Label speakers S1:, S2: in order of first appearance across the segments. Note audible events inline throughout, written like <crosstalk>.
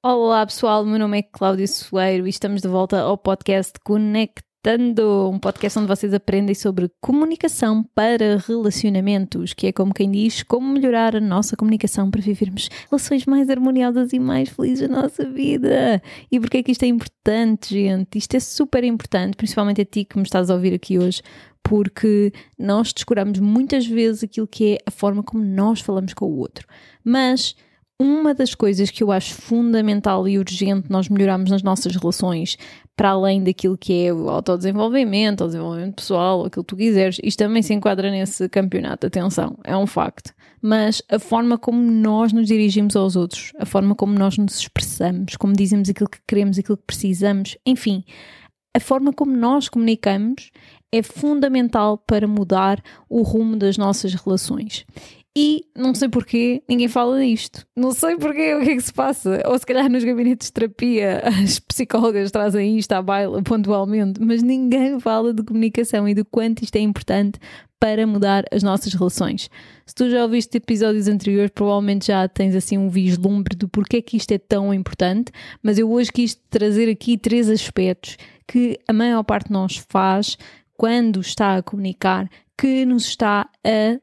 S1: Olá pessoal, meu nome é Cláudia Soeiro e estamos de volta ao podcast Conectando, um podcast onde vocês aprendem sobre comunicação para relacionamentos, que é como quem diz, como melhorar a nossa comunicação para vivermos relações mais harmoniosas e mais felizes na nossa vida. E porquê é que isto é importante, gente? Isto é super importante, principalmente a ti que me estás a ouvir aqui hoje, porque nós descuramos muitas vezes aquilo que é a forma como nós falamos com o outro. Mas uma das coisas que eu acho fundamental e urgente nós melhorarmos nas nossas relações, para além daquilo que é o autodesenvolvimento, o desenvolvimento pessoal, aquilo que tu quiseres, isto também se enquadra nesse campeonato, atenção, é um facto. Mas a forma como nós nos dirigimos aos outros, a forma como nós nos expressamos, como dizemos aquilo que queremos, aquilo que precisamos, enfim, a forma como nós comunicamos é fundamental para mudar o rumo das nossas relações. E não sei porquê, ninguém fala disto. Não sei porquê, o que é que se passa. Ou se calhar nos gabinetes de terapia <laughs> as psicólogas trazem isto à baila pontualmente, mas ninguém fala de comunicação e do quanto isto é importante para mudar as nossas relações. Se tu já ouviste episódios anteriores, provavelmente já tens assim um vislumbre do porquê que isto é tão importante, mas eu hoje quis trazer aqui três aspectos que a maior parte de nós faz quando está a comunicar que nos está a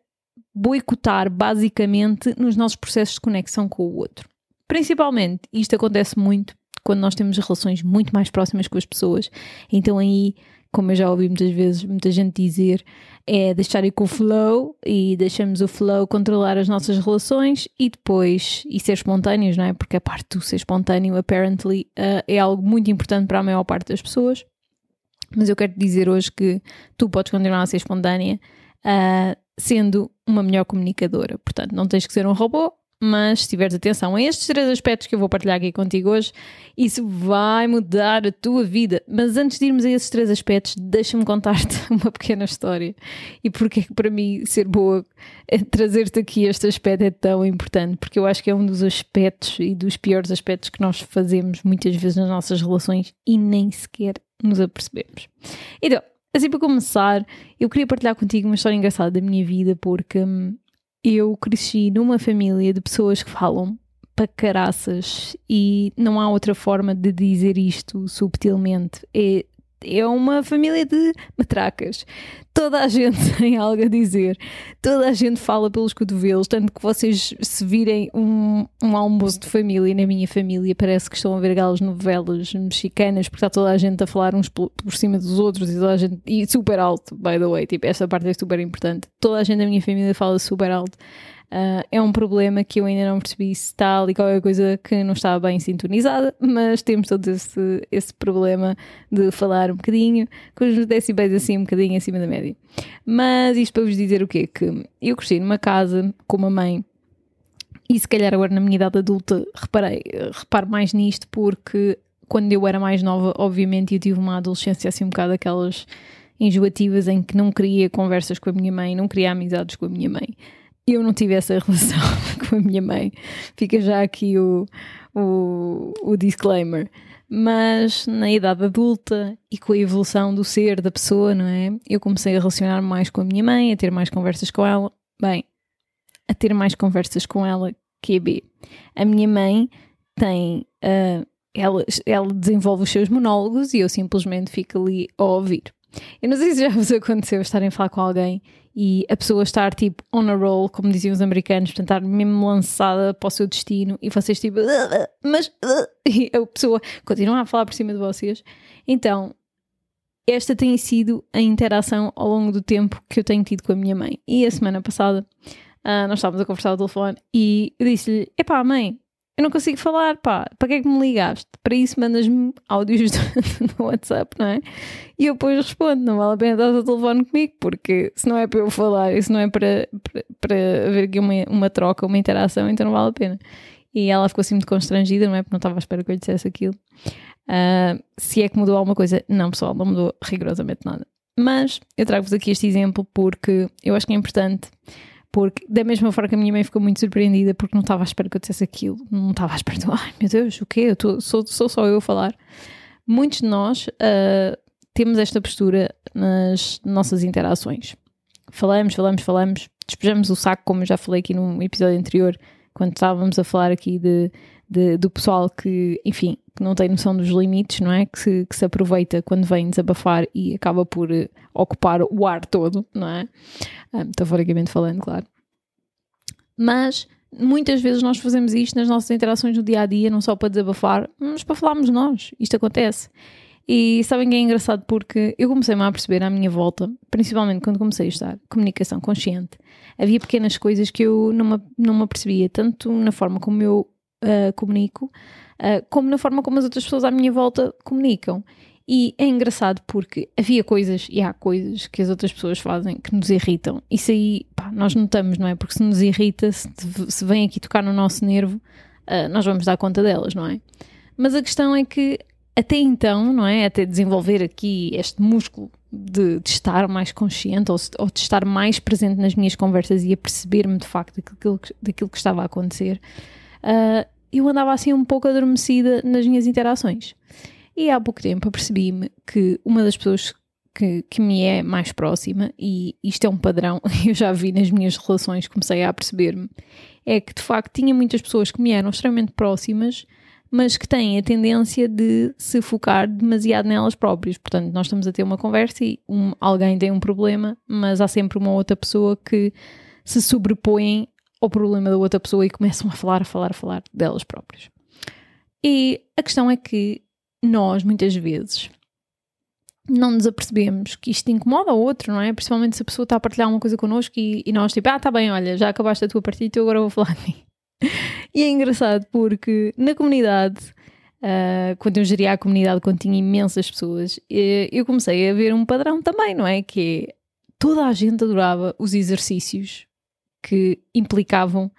S1: boicotar basicamente nos nossos processos de conexão com o outro. Principalmente, isto acontece muito quando nós temos relações muito mais próximas com as pessoas, então aí, como eu já ouvi muitas vezes muita gente dizer, é deixar ir com o flow e deixamos o flow controlar as nossas relações e depois e ser espontâneos, não é? Porque a parte do ser espontâneo, apparently, uh, é algo muito importante para a maior parte das pessoas. Mas eu quero te dizer hoje que tu podes continuar a ser espontânea, uh, sendo uma melhor comunicadora. Portanto, não tens que ser um robô, mas se tiveres atenção a estes três aspectos que eu vou partilhar aqui contigo hoje, isso vai mudar a tua vida. Mas antes de irmos a esses três aspectos, deixa-me contar-te <laughs> uma pequena história e porque é que para mim ser boa, é trazer-te aqui este aspecto é tão importante, porque eu acho que é um dos aspectos e dos piores aspectos que nós fazemos muitas vezes nas nossas relações e nem sequer nos apercebemos. Então, Assim, para começar, eu queria partilhar contigo uma história engraçada da minha vida, porque hum, eu cresci numa família de pessoas que falam para caraças e não há outra forma de dizer isto subtilmente. É é uma família de matracas. Toda a gente <laughs> tem algo a dizer, toda a gente fala pelos cotovelos, tanto que vocês se virem um, um almoço de família, na minha família, parece que estão a ver aquelas novelas mexicanas, porque está toda a gente a falar uns por, por cima dos outros e toda a gente, e super alto, by the way, tipo, esta parte é super importante. Toda a gente da minha família fala super alto. Uh, é um problema que eu ainda não percebi se está ali qualquer coisa que não está bem sintonizada, mas temos todo esse, esse problema de falar um bocadinho, com os decibéis assim um bocadinho acima da média. Mas isto para vos dizer o quê? Que eu cresci numa casa com uma mãe e se calhar agora na minha idade adulta reparei, reparo mais nisto porque quando eu era mais nova, obviamente eu tive uma adolescência assim um bocado aquelas enjoativas em que não queria conversas com a minha mãe, não queria amizades com a minha mãe eu não tive essa <laughs> relação com a minha mãe. Fica já aqui o, o, o disclaimer. Mas na idade adulta e com a evolução do ser da pessoa, não é? Eu comecei a relacionar mais com a minha mãe, a ter mais conversas com ela. Bem, a ter mais conversas com ela que B. A minha mãe tem. Uh, ela, ela desenvolve os seus monólogos e eu simplesmente fico ali a ouvir. Eu não sei se já vos aconteceu estarem a falar com alguém e a pessoa estar tipo on a roll, como diziam os americanos, portanto estar mesmo lançada para o seu destino e vocês tipo, <laughs> mas <laughs> e a pessoa continua a falar por cima de vocês. Então, esta tem sido a interação ao longo do tempo que eu tenho tido com a minha mãe. E a semana passada uh, nós estávamos a conversar ao telefone e eu disse-lhe: Epá, mãe, eu não consigo falar, pá, para que é que me ligaste? Para isso mandas-me áudios <laughs> no WhatsApp, não é? E eu depois respondo, não vale a pena dar o telefone comigo, porque se não é para eu falar, isso não é para, para, para haver aqui uma, uma troca, uma interação, então não vale a pena. E ela ficou assim muito constrangida, não é? Porque não estava à espera que eu lhe dissesse aquilo. Uh, se é que mudou alguma coisa, não, pessoal, não mudou rigorosamente nada. Mas eu trago-vos aqui este exemplo porque eu acho que é importante porque, da mesma forma que a minha mãe ficou muito surpreendida porque não estava à espera que eu dissesse aquilo, não estava à espera de, ai meu Deus, o quê? Eu tô, sou, sou só eu a falar. Muitos de nós uh, temos esta postura nas nossas interações. Falamos, falamos, falamos, despejamos o saco, como eu já falei aqui num episódio anterior, quando estávamos a falar aqui de, de, do pessoal que, enfim, que não tem noção dos limites, não é? Que se, que se aproveita quando vem desabafar e acaba por uh, ocupar o ar todo, não é? Uh, metaforicamente falando, claro. Mas muitas vezes nós fazemos isto nas nossas interações no dia a dia, não só para desabafar, mas para falarmos nós. Isto acontece. E sabem que é engraçado porque eu comecei-me a perceber à minha volta, principalmente quando comecei a estudar comunicação consciente, havia pequenas coisas que eu não me, não me apercebia, tanto na forma como eu uh, comunico, uh, como na forma como as outras pessoas à minha volta comunicam. E é engraçado porque havia coisas e há coisas que as outras pessoas fazem que nos irritam. Isso aí pá, nós notamos, não é? Porque se nos irrita, se, se vem aqui tocar no nosso nervo, uh, nós vamos dar conta delas, não é? Mas a questão é que até então, não é? Até desenvolver aqui este músculo de, de estar mais consciente ou, ou, de estar mais presente nas minhas conversas e a perceber-me de facto daquilo, daquilo que estava a acontecer, uh, eu andava assim um pouco adormecida nas minhas interações. E há pouco tempo apercebi-me que uma das pessoas que, que, me é mais próxima, e isto é um padrão, <laughs> eu já vi nas minhas relações, comecei a perceber-me, é que de facto tinha muitas pessoas que me eram extremamente próximas, mas que têm a tendência de se focar demasiado nelas próprias. Portanto, nós estamos a ter uma conversa e um, alguém tem um problema, mas há sempre uma outra pessoa que se sobrepõe ao problema da outra pessoa e começam a falar, a falar, a falar delas próprias. E a questão é que nós, muitas vezes, não nos apercebemos que isto incomoda o outro, não é? Principalmente se a pessoa está a partilhar uma coisa connosco e, e nós, tipo, ah, tá bem, olha, já acabaste a tua partida, então agora vou falar de mim. <laughs> e é engraçado porque na comunidade, uh, quando eu geria a comunidade, quando tinha imensas pessoas, eu comecei a ver um padrão também, não é? Que é, toda a gente adorava os exercícios que implicavam,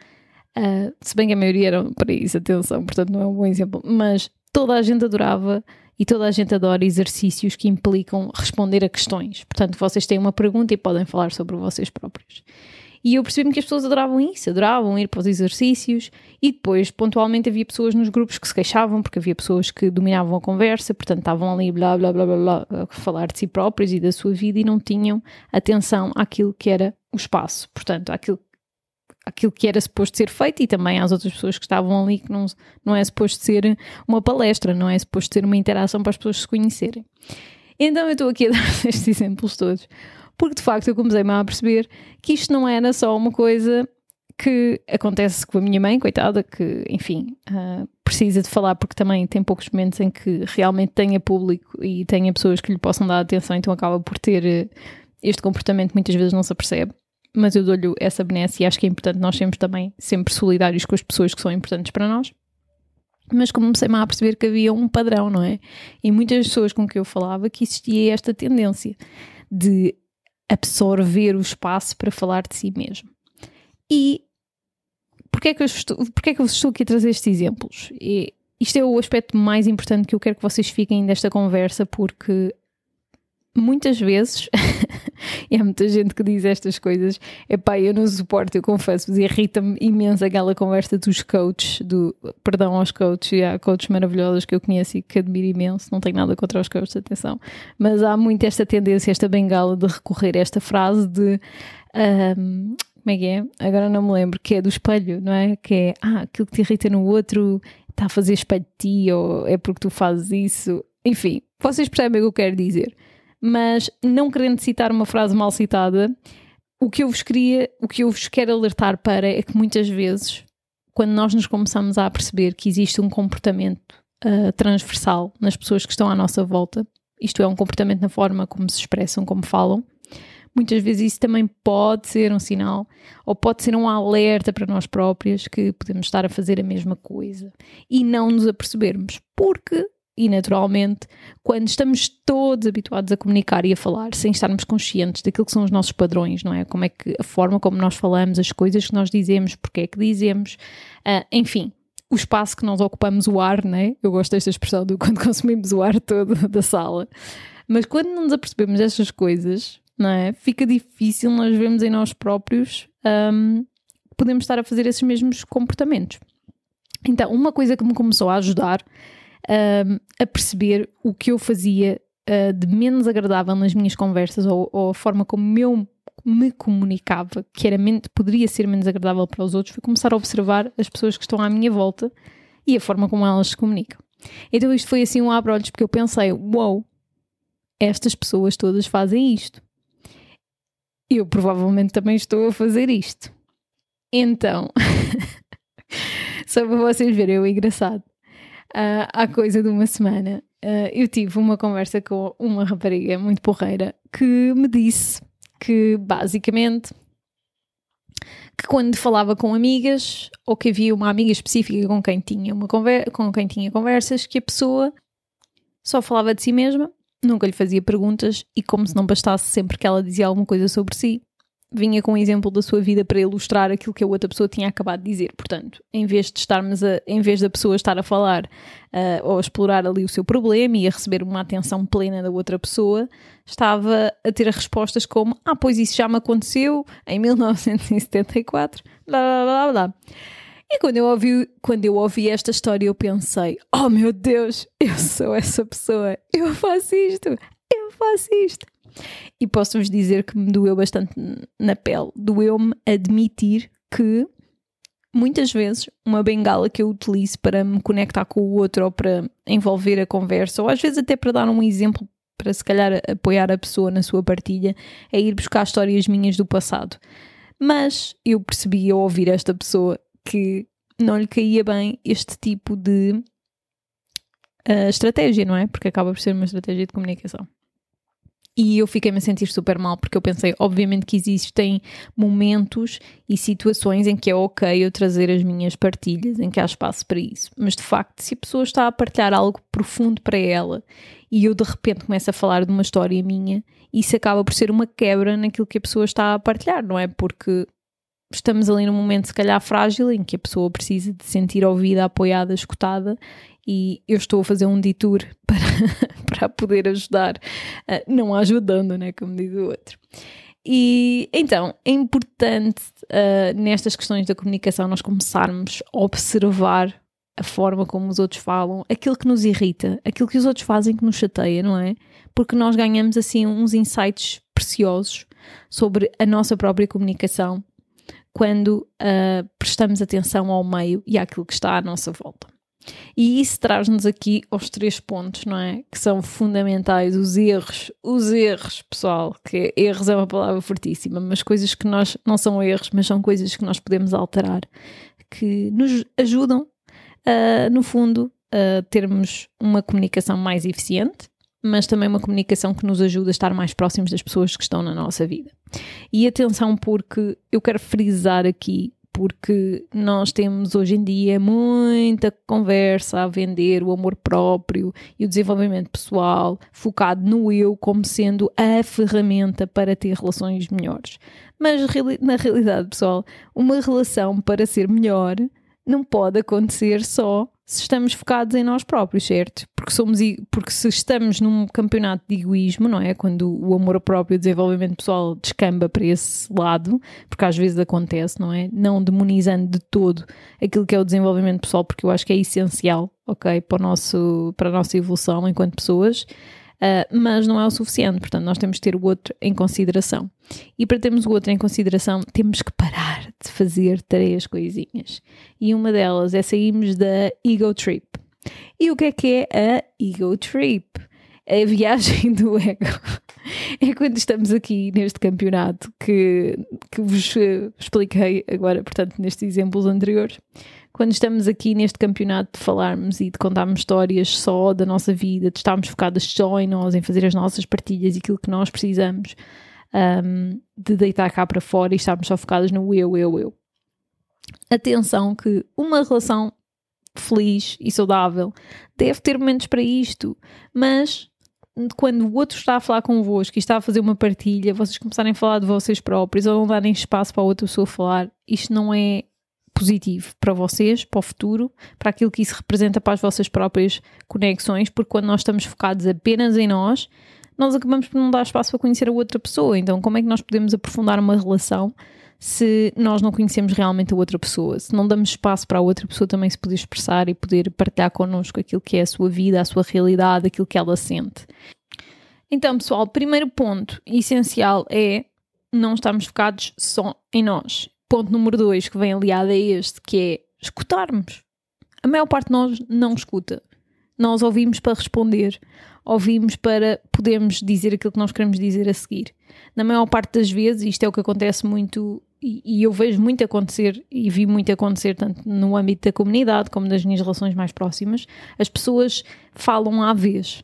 S1: uh, se bem que a maioria eram para isso, atenção, portanto não é um bom exemplo, mas toda a gente adorava e toda a gente adora exercícios que implicam responder a questões. Portanto, vocês têm uma pergunta e podem falar sobre vocês próprios. E eu percebi-me que as pessoas adoravam isso, adoravam ir para os exercícios e depois, pontualmente, havia pessoas nos grupos que se queixavam porque havia pessoas que dominavam a conversa, portanto, estavam ali blá blá blá blá, blá a falar de si próprios e da sua vida e não tinham atenção àquilo que era o espaço, portanto, àquilo aquilo que era suposto ser feito e também às outras pessoas que estavam ali que não, não é suposto ser uma palestra, não é suposto ser uma interação para as pessoas se conhecerem. Então eu estou aqui a <laughs> dar estes exemplos todos, porque de facto eu comecei-me a perceber que isto não era só uma coisa que acontece com a minha mãe, coitada, que, enfim, uh, precisa de falar porque também tem poucos momentos em que realmente tenha público e tenha pessoas que lhe possam dar atenção, então acaba por ter uh, este comportamento muitas vezes não se apercebe mas eu dou-lhe essa benesse e acho que é importante nós sermos também sempre solidários com as pessoas que são importantes para nós. Mas comecei-me a perceber que havia um padrão, não é? E muitas pessoas com que eu falava que existia esta tendência de absorver o espaço para falar de si mesmo. E porquê é que eu estou, porquê é que eu estou aqui a trazer estes exemplos? E isto é o aspecto mais importante que eu quero que vocês fiquem desta conversa, porque muitas vezes, <laughs> <laughs> e há muita gente que diz estas coisas, é pá, eu não suporto, eu confesso-vos, irrita-me imenso aquela conversa dos coaches, do, perdão aos coaches, e há coaches maravilhosos que eu conheço e que admiro imenso, não tenho nada contra os coaches, atenção, mas há muito esta tendência, esta bengala de recorrer a esta frase de. Um, como é que é? Agora não me lembro, que é do espelho, não é? Que é, ah, aquilo que te irrita no outro está a fazer espelho de ti, ou é porque tu fazes isso. Enfim, vocês percebem o que eu quero dizer mas não querendo citar uma frase mal citada, o que eu vos queria, o que eu vos quero alertar para é que muitas vezes, quando nós nos começamos a perceber que existe um comportamento uh, transversal nas pessoas que estão à nossa volta, isto é, um comportamento na forma como se expressam, como falam, muitas vezes isso também pode ser um sinal ou pode ser um alerta para nós próprios que podemos estar a fazer a mesma coisa e não nos apercebermos, porque e naturalmente, quando estamos todos habituados a comunicar e a falar sem estarmos conscientes daquilo que são os nossos padrões, não é? Como é que a forma como nós falamos, as coisas que nós dizemos, porque é que dizemos, uh, enfim, o espaço que nós ocupamos, o ar, né? Eu gosto desta expressão do <laughs> quando consumimos o ar todo da sala. Mas quando não nos apercebemos destas coisas, não é? Fica difícil nós vermos em nós próprios um, podemos estar a fazer esses mesmos comportamentos. Então, uma coisa que me começou a ajudar uh, a perceber o que eu fazia uh, de menos agradável nas minhas conversas ou, ou, a forma como eu me comunicava, que era poderia ser menos agradável para os outros, foi começar a observar as pessoas que estão à minha volta e a forma como elas se comunicam. Então isto foi assim um abre-olhos, porque eu pensei, uau, wow, estas pessoas todas fazem isto. Eu provavelmente também estou a fazer isto. Então, <laughs> só para vocês verem, é engraçado. Uh, há coisa de uma semana, uh, eu tive uma conversa com uma rapariga muito porreira que me disse que basicamente que quando falava com amigas ou que havia uma amiga específica com quem tinha uma com quem tinha conversas que a pessoa só falava de si mesma, nunca lhe fazia perguntas e como se não bastasse sempre que ela dizia alguma coisa sobre si, vinha com um exemplo da sua vida para ilustrar aquilo que a outra pessoa tinha acabado de dizer. Portanto, em vez de estarmos a, em vez da pessoa estar a falar uh, ou a explorar ali o seu problema e a receber uma atenção plena da outra pessoa, estava a ter respostas como: Ah, pois isso já me aconteceu em 1974, blá blá blá blá. E quando eu, ouvi, quando eu ouvi esta história, eu pensei: Oh meu Deus, eu sou essa pessoa, eu faço isto, eu faço isto. E posso-vos dizer que me doeu bastante na pele. Doeu-me admitir que muitas vezes uma bengala que eu utilizo para me conectar com o outro ou para envolver a conversa, ou às vezes até para dar um exemplo para se calhar apoiar a pessoa na sua partilha, é ir buscar histórias minhas do passado. Mas eu percebi ao ouvir esta pessoa que não lhe caía bem este tipo de uh, estratégia, não é? Porque acaba por ser uma estratégia de comunicação. E eu fiquei-me a sentir super mal porque eu pensei, obviamente, que existem momentos e situações em que é ok eu trazer as minhas partilhas, em que há espaço para isso. Mas de facto, se a pessoa está a partilhar algo profundo para ela e eu de repente começo a falar de uma história minha, isso acaba por ser uma quebra naquilo que a pessoa está a partilhar, não é? Porque estamos ali num momento, se calhar, frágil em que a pessoa precisa de sentir ouvida, apoiada, escutada e eu estou a fazer um detour <laughs> para, para poder ajudar, uh, não ajudando, né, como diz o outro. E então é importante uh, nestas questões da comunicação nós começarmos a observar a forma como os outros falam, aquilo que nos irrita, aquilo que os outros fazem que nos chateia, não é? Porque nós ganhamos assim uns insights preciosos sobre a nossa própria comunicação quando uh, prestamos atenção ao meio e àquilo que está à nossa volta. E isso traz-nos aqui aos três pontos, não é? Que são fundamentais, os erros, os erros, pessoal, que erros é uma palavra fortíssima, mas coisas que nós não são erros, mas são coisas que nós podemos alterar, que nos ajudam, uh, no fundo, a termos uma comunicação mais eficiente, mas também uma comunicação que nos ajuda a estar mais próximos das pessoas que estão na nossa vida. E atenção, porque eu quero frisar aqui porque nós temos hoje em dia muita conversa a vender o amor próprio e o desenvolvimento pessoal focado no eu como sendo a ferramenta para ter relações melhores. Mas na realidade, pessoal, uma relação para ser melhor não pode acontecer só se estamos focados em nós próprios, certo? Porque somos porque se estamos num campeonato de egoísmo, não é? Quando o amor próprio e o desenvolvimento pessoal descamba para esse lado, porque às vezes acontece, não é? Não demonizando de todo aquilo que é o desenvolvimento pessoal, porque eu acho que é essencial, ok, para, o nosso, para a nossa evolução enquanto pessoas. Uh, mas não é o suficiente, portanto, nós temos que ter o outro em consideração. E para termos o outro em consideração, temos que parar de fazer três coisinhas. E uma delas é sairmos da ego trip. E o que é que é a ego trip? A viagem <laughs> do ego. É quando estamos aqui neste campeonato que, que vos expliquei agora, portanto, nestes exemplos anteriores quando estamos aqui neste campeonato de falarmos e de contarmos histórias só da nossa vida, de estarmos focadas só em nós, em fazer as nossas partilhas e aquilo que nós precisamos, um, de deitar cá para fora e estarmos só focadas no eu, eu, eu. Atenção que uma relação feliz e saudável deve ter momentos para isto, mas quando o outro está a falar convosco e está a fazer uma partilha, vocês começarem a falar de vocês próprios ou não darem espaço para a outra pessoa falar, isto não é positivo para vocês, para o futuro, para aquilo que isso representa para as vossas próprias conexões, porque quando nós estamos focados apenas em nós, nós acabamos por não dar espaço para conhecer a outra pessoa. Então, como é que nós podemos aprofundar uma relação se nós não conhecemos realmente a outra pessoa? Se não damos espaço para a outra pessoa também se poder expressar e poder partilhar connosco aquilo que é a sua vida, a sua realidade, aquilo que ela sente. Então, pessoal, primeiro ponto essencial é não estarmos focados só em nós ponto número dois que vem aliado a este, que é escutarmos. A maior parte de nós não escuta. Nós ouvimos para responder, ouvimos para podermos dizer aquilo que nós queremos dizer a seguir. Na maior parte das vezes, isto é o que acontece muito e, eu vejo muito acontecer e vi muito acontecer tanto no âmbito da comunidade como das minhas relações mais próximas, as pessoas falam à vez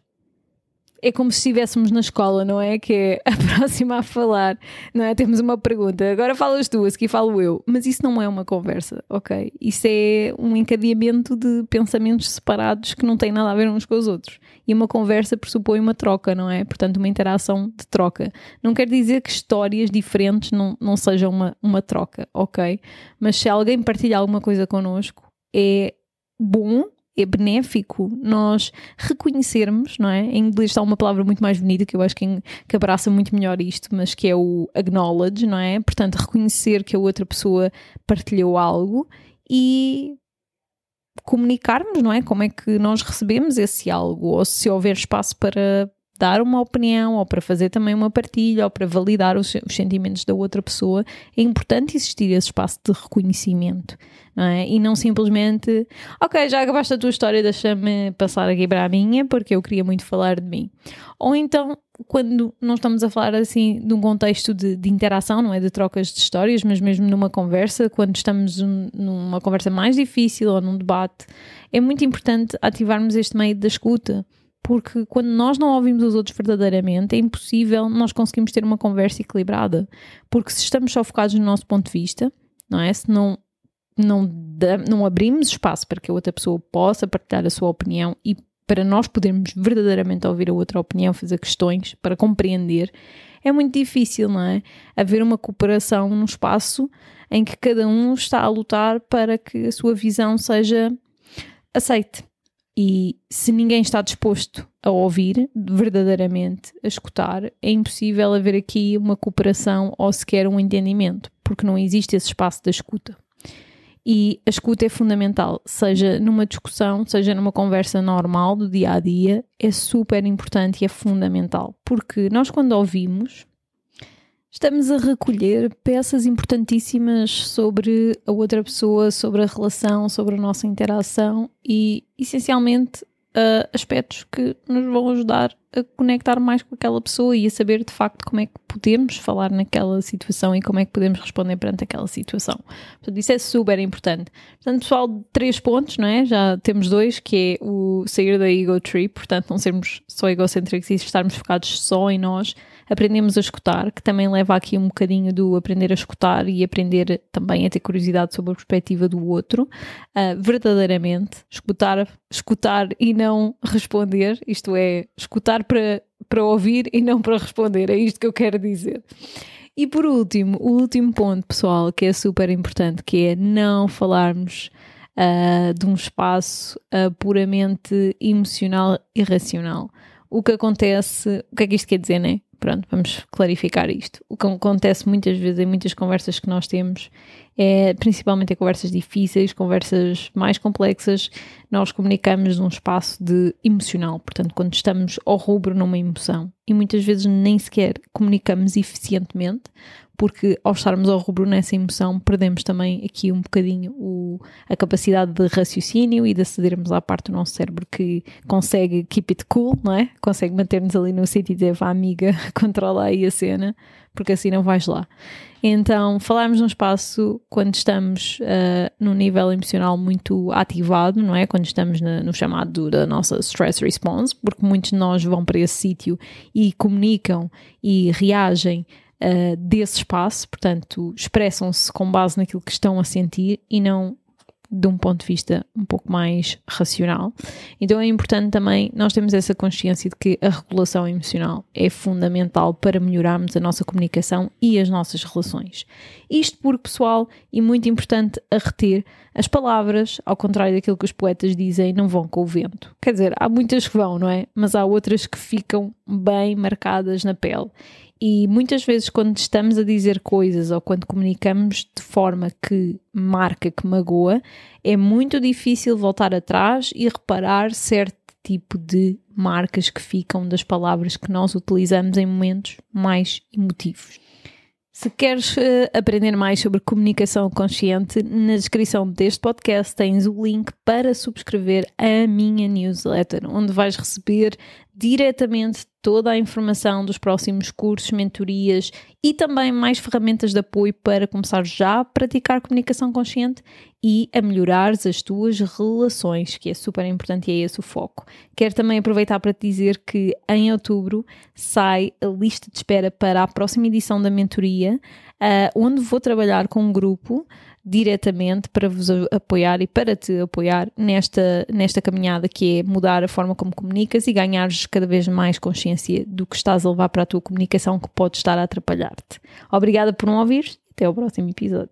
S1: é como se estivéssemos na escola, não é? Que é a <laughs> próxima a falar, não é? Temos uma pergunta, agora falas tu, a seguir falo eu. Mas isso não é uma conversa, ok? Isso é um encadeamento de pensamentos separados que não têm nada a ver uns com os outros. E uma conversa pressupõe uma troca, não é? Portanto, uma interação de troca. Não quer dizer que histórias diferentes não, não sejam uma, uma troca, ok? Mas se alguém partilha alguma coisa connosco, é bom é benéfico nós reconhecermos, não é? Em inglês está uma palavra muito mais bonita que eu acho que, que abraça muito melhor isto, mas que é o acknowledge, não é? Portanto, reconhecer que a outra pessoa partilhou algo e comunicarmos, não é? Como é que nós recebemos esse algo, ou se houver espaço para dar uma opinião ou para fazer também uma partilha ou para validar os, os, sentimentos da outra pessoa, é importante existir esse espaço de reconhecimento, não é? E não simplesmente, ok, já acabaste a tua história, deixa-me passar aqui para a minha porque eu queria muito falar de mim. Ou então, quando não estamos a falar assim de um contexto de, de interação, não é? De trocas de histórias, mas mesmo numa conversa, quando estamos um, numa conversa mais difícil ou num debate, é muito importante ativarmos este meio da escuta porque quando nós não ouvimos os outros verdadeiramente, é impossível nós conseguirmos ter uma conversa equilibrada. Porque se estamos só focados no nosso ponto de vista, não é? Se não, não, não abrimos espaço para que a outra pessoa possa partilhar a sua opinião e para nós podermos verdadeiramente ouvir a outra opinião, fazer questões, para compreender, é muito difícil, não é? Haver uma cooperação num espaço em que cada um está a lutar para que a sua visão seja aceite. E se ninguém está disposto a ouvir verdadeiramente, a escutar, é impossível haver aqui uma cooperação ou sequer um entendimento, porque não existe esse espaço da escuta. E a escuta é fundamental, seja numa discussão, seja numa conversa normal do dia a dia, é super importante e é fundamental, porque nós, quando ouvimos, Estamos a recolher peças importantíssimas sobre a outra pessoa, sobre a relação, sobre a nossa interação e, essencialmente, uh, aspectos que nos vão ajudar a conectar mais com aquela pessoa e a saber de facto como é que podemos falar naquela situação e como é que podemos responder perante aquela situação. Portanto, isso é super importante. Portanto, pessoal, três pontos, não é? Já temos dois, que é o sair da ego trip, portanto, não sermos só egocêntricos e estarmos focados só em nós aprendemos a escutar, que também leva aqui um bocadinho do aprender a escutar e aprender também a ter curiosidade sobre a perspectiva do outro, uh, verdadeiramente, escutar, escutar e não responder, isto é, escutar para, para ouvir e não para responder, é isto que eu quero dizer. E por último, o último ponto, pessoal, que é super importante, que é não falarmos uh, de um espaço uh, puramente emocional e racional. O que acontece, o que é que isto quer dizer, né? Pronto, vamos clarificar isto. O que acontece muitas vezes em muitas conversas que nós temos é principalmente em conversas difíceis, conversas mais complexas, nós comunicamos num espaço de emocional, portanto, quando estamos ao rubro numa emoção e muitas vezes nem sequer comunicamos eficientemente, porque ao estarmos ao rubro nessa emoção, perdemos também aqui um bocadinho o, a capacidade de raciocínio e de acedermos à parte do nosso cérebro que consegue keep it cool, não é? Consegue manter-nos ali no sítio e dizer, vá amiga, <laughs> controla aí a cena, porque assim não vais lá. Então, falarmos num espaço quando estamos uh, num nível emocional muito ativado, não é? Quando estamos na, no chamado da nossa stress response, porque muitos de nós vão para esse sítio e comunicam e reagem uh, desse espaço, portanto, expressam-se com base naquilo que estão a sentir e não de um ponto de vista um pouco mais racional. Então é importante também nós termos essa consciência de que a regulação emocional é fundamental para melhorarmos a nossa comunicação e as nossas relações. Isto porque, pessoal, e muito importante a reter, as palavras, ao contrário daquilo que os poetas dizem, não vão com o vento. Quer dizer, há muitas que vão, não é? Mas há outras que ficam bem marcadas na pele. E muitas vezes, quando estamos a dizer coisas ou quando comunicamos de forma que marca, que magoa, é muito difícil voltar atrás e reparar certo tipo de marcas que ficam das palavras que nós utilizamos em momentos mais emotivos. Se queres uh, aprender mais sobre comunicação consciente, na descrição deste podcast tens o link para subscrever a minha newsletter, onde vais receber diretamente toda a informação dos próximos cursos, mentorias e também mais ferramentas de apoio para começar já a praticar comunicação consciente e a melhorar as tuas relações, que é super importante e é esse o foco. Quero também aproveitar para te dizer que em outubro sai a lista de espera para a próxima edição da mentoria, uh, onde vou trabalhar com um grupo diretamente para vos apoiar e para te apoiar nesta, nesta caminhada que é mudar a forma como comunicas e ganhares cada vez mais consciência do que estás a levar para a tua comunicação que pode estar a atrapalhar-te. Obrigada por não ouvir. Até ao próximo episódio.